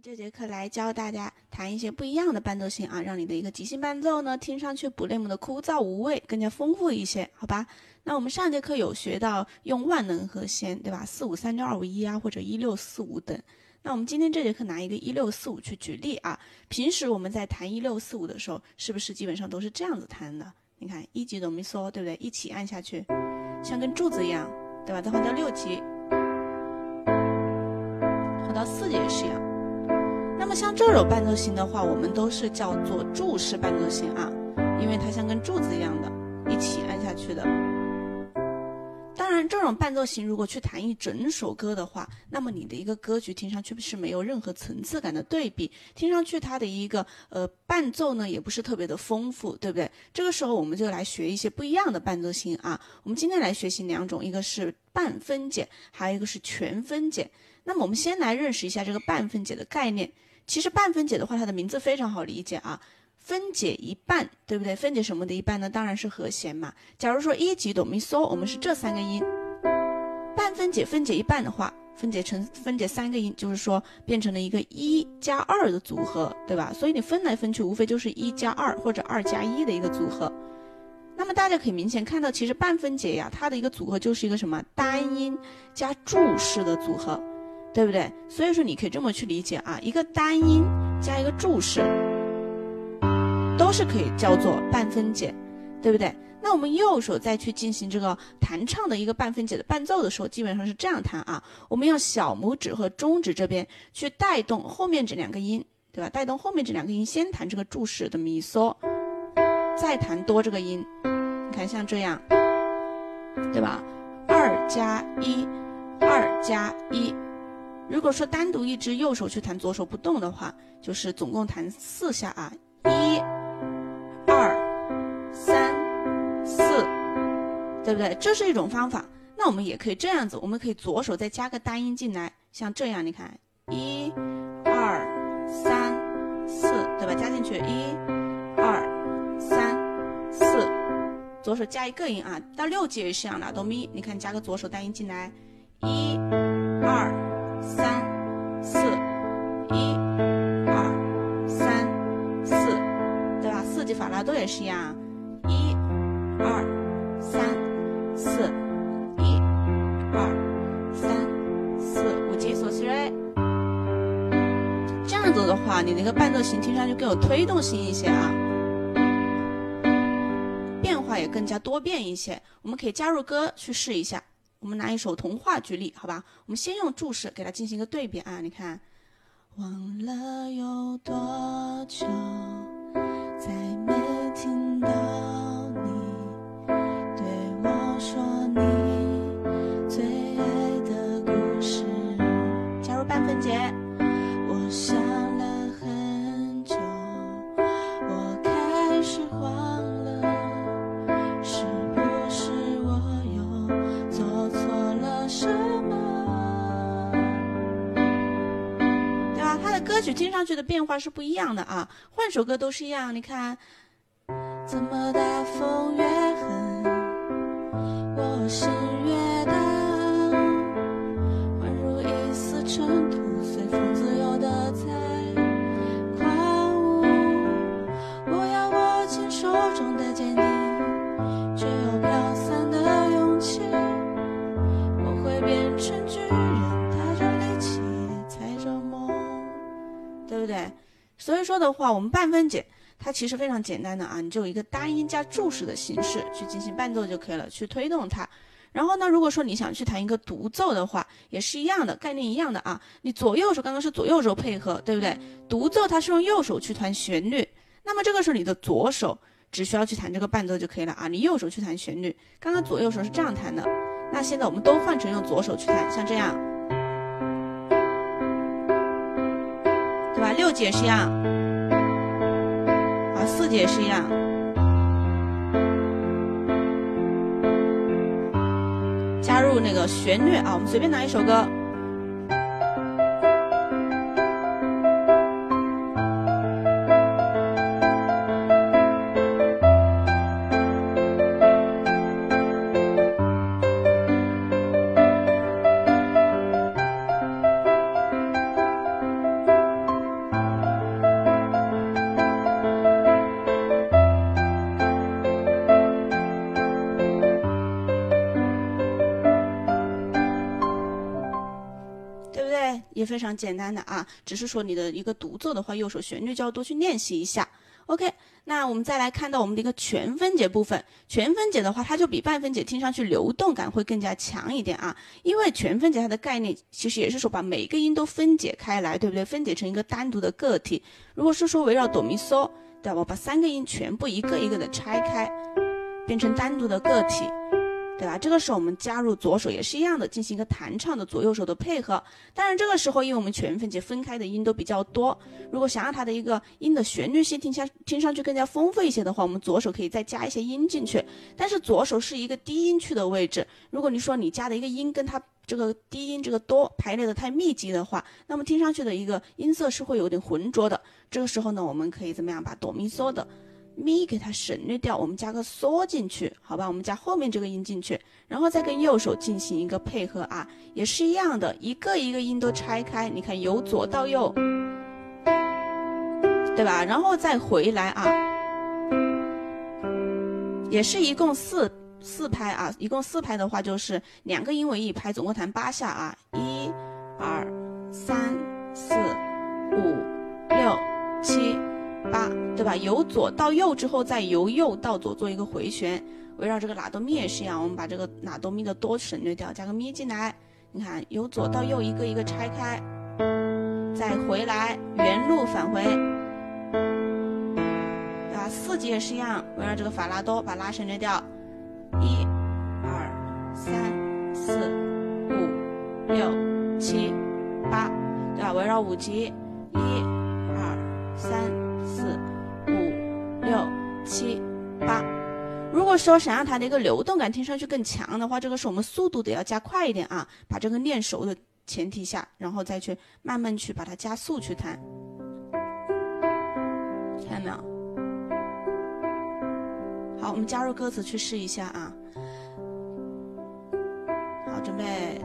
这节课来教大家弹一些不一样的伴奏型啊，让你的一个即兴伴奏呢，听上去不那么的枯燥无味，更加丰富一些，好吧？那我们上节课有学到用万能和弦，对吧？四五三六二五一啊，或者一六四五等。那我们今天这节课拿一个一六四五去举例啊。平时我们在弹一六四五的时候，是不是基本上都是这样子弹的？你看一级哆咪嗦，对不对？一起按下去，像根柱子一样，对吧？再换到六级，换到四级也是一样。那么像这种伴奏型的话，我们都是叫做柱式伴奏型啊，因为它像根柱子一样的，一起按下去的。当然，这种伴奏型如果去弹一整首歌的话，那么你的一个歌曲听上去是没有任何层次感的对比，听上去它的一个呃伴奏呢也不是特别的丰富，对不对？这个时候我们就来学一些不一样的伴奏型啊。我们今天来学习两种，一个是半分解，还有一个是全分解。那么我们先来认识一下这个半分解的概念。其实半分解的话，它的名字非常好理解啊，分解一半，对不对？分解什么的一半呢？当然是和弦嘛。假如说一级哆咪嗦，我们是这三个音，半分解分解一半的话，分解成分解三个音，就是说变成了一个一加二的组合，对吧？所以你分来分去，无非就是一加二或者二加一的一个组合。那么大家可以明显看到，其实半分解呀，它的一个组合就是一个什么单音加注式的组合。对不对？所以说你可以这么去理解啊，一个单音加一个注释，都是可以叫做半分解，对不对？那我们右手再去进行这个弹唱的一个半分解的伴奏的时候，基本上是这样弹啊。我们用小拇指和中指这边去带动后面这两个音，对吧？带动后面这两个音，先弹这个注释的咪嗦，再弹多这个音。你看像这样，对吧？二加一，二加一。如果说单独一只右手去弹，左手不动的话，就是总共弹四下啊，一、二、三、四，对不对？这是一种方法。那我们也可以这样子，我们可以左手再加个单音进来，像这样，你看，一、二、三、四，对吧？加进去，一、二、三、四，左手加一个音啊。到六级也是一样的，哆咪，你看加个左手单音进来，一、二。法拉多也是一样，一二三四一二三四五级索西瑞。这样子的话，你那个伴奏型听上去更有推动性一些啊，变化也更加多变一些。我们可以加入歌去试一下。我们拿一首童话举例，好吧？我们先用注释给它进行一个对比啊！你看，忘了有多久，再没听到。歌曲听上去的变化是不一样的啊，换首歌都是一样。你看，怎么大风越狠，我心越荡，宛如一丝尘的话，我们半分解它其实非常简单的啊，你就一个单音加注释的形式去进行伴奏就可以了，去推动它。然后呢，如果说你想去弹一个独奏的话，也是一样的概念一样的啊。你左右手刚刚是左右手配合，对不对？独奏它是用右手去弹旋律，那么这个时候你的左手只需要去弹这个伴奏就可以了啊。你右手去弹旋律，刚刚左右手是这样弹的，那现在我们都换成用左手去弹，像这样。对吧？六节是一样，啊，四节是一样。加入那个旋律啊，我们随便拿一首歌。非常简单的啊，只是说你的一个独奏的话，右手旋律就要多去练习一下。OK，那我们再来看到我们的一个全分解部分。全分解的话，它就比半分解听上去流动感会更加强一点啊。因为全分解它的概念其实也是说把每一个音都分解开来，对不对？分解成一个单独的个体。如果是说围绕哆咪嗦，对吧？把三个音全部一个一个的拆开，变成单独的个体。对吧？这个时候我们加入左手也是一样的，进行一个弹唱的左右手的配合。当然，这个时候因为我们全分解分开的音都比较多，如果想让它的一个音的旋律性听下听上去更加丰富一些的话，我们左手可以再加一些音进去。但是左手是一个低音区的位置，如果你说你加的一个音跟它这个低音这个哆排列的太密集的话，那么听上去的一个音色是会有点浑浊的。这个时候呢，我们可以怎么样把哆咪嗦的。咪给它省略掉，我们加个嗦进去，好吧？我们加后面这个音进去，然后再跟右手进行一个配合啊，也是一样的，一个一个音都拆开，你看由左到右，对吧？然后再回来啊，也是一共四四拍啊，一共四拍的话就是两个音为一拍，总共弹八下啊，一、二、三、四、五、六、七。八，对吧？由左到右之后，再由右到左做一个回旋，围绕这个拉哆咪也是一样，我们把这个拉哆咪的哆省略掉，加个咪进来。你看，由左到右一个一个拆开，再回来，原路返回，对吧？四级也是一样，围绕这个法拉哆把拉省略掉，一、二、三、四、五、六、七、八，对吧？围绕五级，一、说想让它的一个流动感听上去更强的话，这个是我们速度得要加快一点啊。把这个练熟的前提下，然后再去慢慢去把它加速去弹，看到没有？好，我们加入歌词去试一下啊。好，准备。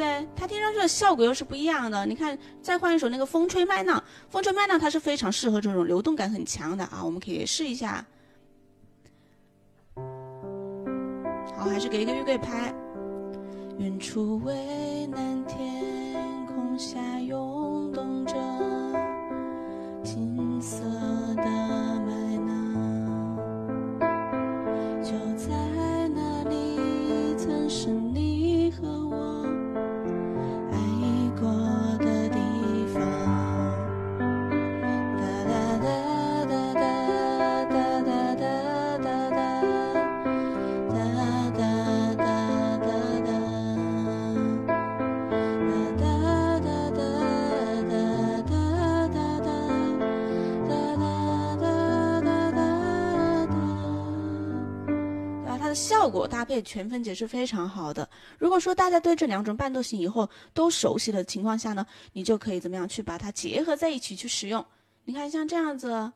对？它听上去的效果又是不一样的。你看，再换一首那个《风吹麦浪》。风吹麦浪它是非常适合这种流动感很强的啊，我们可以试一下。好，还是给一个玉桂拍。远处蔚蓝天效果搭配全分解是非常好的。如果说大家对这两种伴奏型以后都熟悉的情况下呢，你就可以怎么样去把它结合在一起去使用？你看像这样子，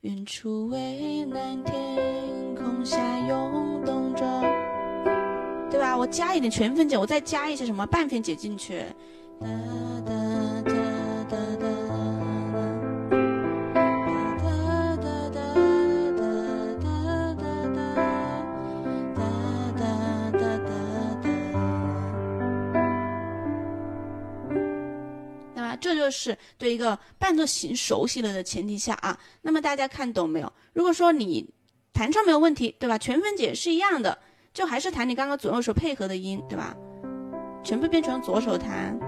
远处蔚蓝天空下涌动着，对吧？我加一点全分解，我再加一些什么半分解进去。哒这就是对一个伴奏型熟悉了的前提下啊，那么大家看懂没有？如果说你弹唱没有问题，对吧？全分解是一样的，就还是弹你刚刚左右手配合的音，对吧？全部变成左手弹。